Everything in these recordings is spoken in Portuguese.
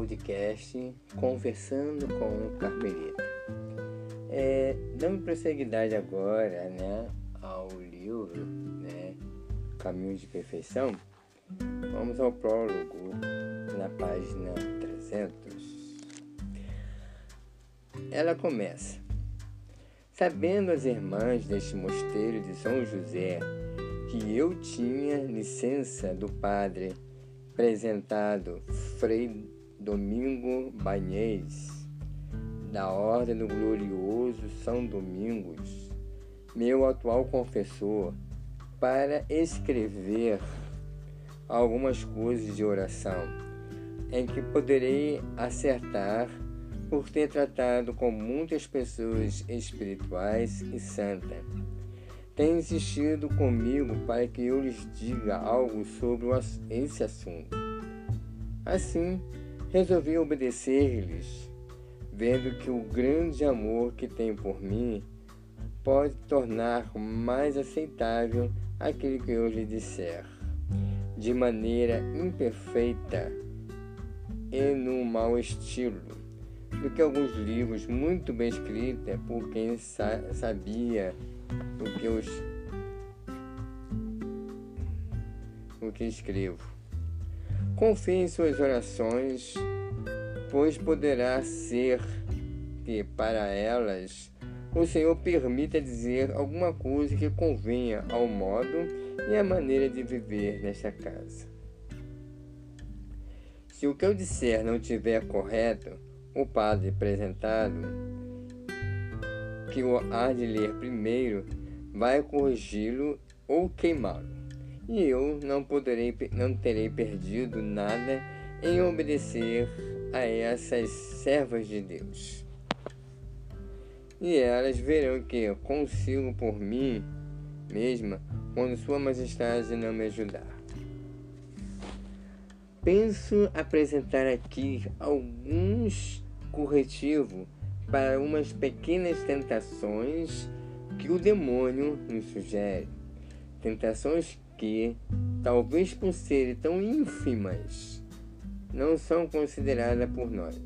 podcast Conversando com o Carmelita. É, dando prosseguidade agora né, ao livro né, Caminho de Perfeição, vamos ao prólogo na página 300. Ela começa. Sabendo as irmãs deste mosteiro de São José que eu tinha licença do padre apresentado Frei Domingo Banhês, da Ordem do Glorioso São Domingos, meu atual confessor, para escrever algumas coisas de oração em que poderei acertar por ter tratado com muitas pessoas espirituais e santas têm insistido comigo para que eu lhes diga algo sobre esse assunto. Assim, resolvi obedecer-lhes, vendo que o grande amor que tem por mim pode tornar mais aceitável aquilo que eu lhe disser, de maneira imperfeita e no mau estilo, do que alguns livros muito bem escritos por quem sa sabia o que eu, o que escrevo. Confie em suas orações, pois poderá ser que para elas o Senhor permita dizer alguma coisa que convenha ao modo e à maneira de viver nesta casa. Se o que eu disser não estiver correto, o padre apresentado que o há de ler primeiro vai corrigi-lo ou queimá-lo. E eu não poderei, não terei perdido nada em obedecer a essas servas de Deus. E elas verão que consigo por mim mesma quando Sua Majestade não me ajudar. Penso apresentar aqui alguns corretivos para umas pequenas tentações que o demônio nos sugere. Tentações que, talvez por serem tão ínfimas, não são consideradas por nós.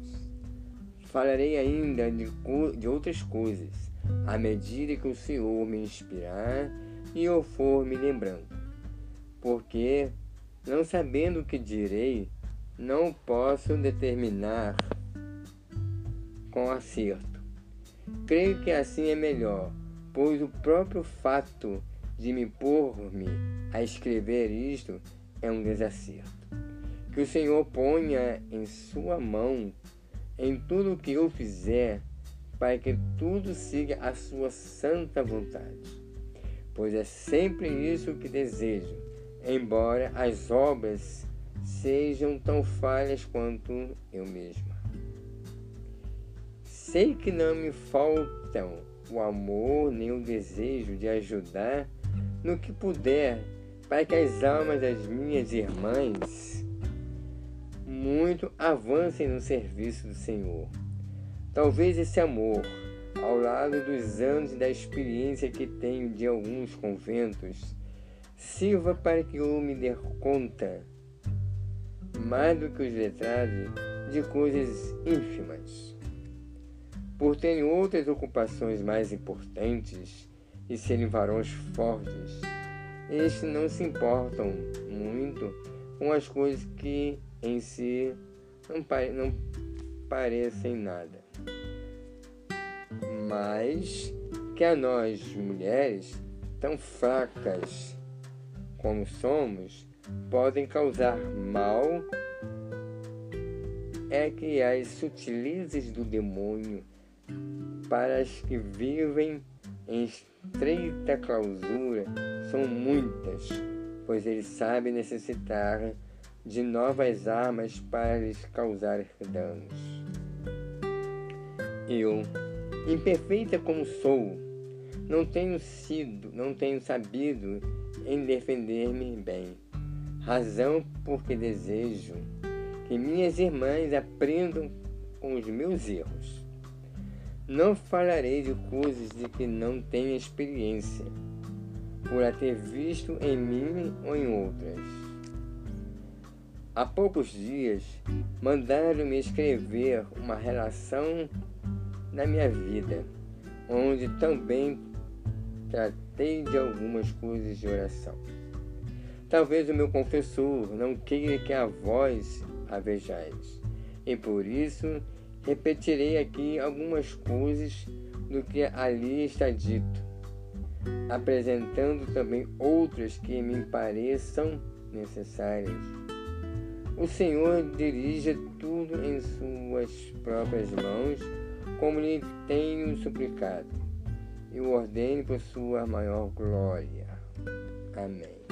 Falarei ainda de, de outras coisas, à medida que o Senhor me inspirar e eu for me lembrando. Porque, não sabendo o que direi, não posso determinar com acerto. Creio que assim é melhor, pois o próprio fato de me pôr-me a escrever isto é um desacerto. Que o Senhor ponha em sua mão em tudo o que eu fizer, para que tudo siga a sua santa vontade. Pois é sempre isso que desejo, embora as obras sejam tão falhas quanto eu mesma. Sei que não me faltam o amor nem o desejo de ajudar no que puder para que as almas das minhas irmãs muito avancem no serviço do Senhor. Talvez esse amor, ao lado dos anos e da experiência que tenho de alguns conventos, sirva para que eu me dê conta, mais do que os letrados, de coisas ínfimas por terem outras ocupações mais importantes e serem varões fortes, estes não se importam muito com as coisas que em si não, pare não parecem nada. Mas que a nós, mulheres, tão fracas como somos, podem causar mal é que as sutilezas do demônio para as que vivem em estreita clausura são muitas, pois ele sabe necessitar de novas armas para lhes causar danos. Eu, imperfeita como sou, não tenho sido, não tenho sabido em defender-me bem. Razão porque desejo que minhas irmãs aprendam com os meus erros não falarei de coisas de que não tenho experiência, por a ter visto em mim ou em outras. Há poucos dias mandaram-me escrever uma relação da minha vida, onde também tratei de algumas coisas de oração. Talvez o meu confessor não queira que a vós a vejais, e por isso repetirei aqui algumas coisas do que ali está dito, apresentando também outras que me pareçam necessárias. O Senhor dirige tudo em suas próprias mãos, como lhe tenho suplicado, e o ordene por sua maior glória. Amém.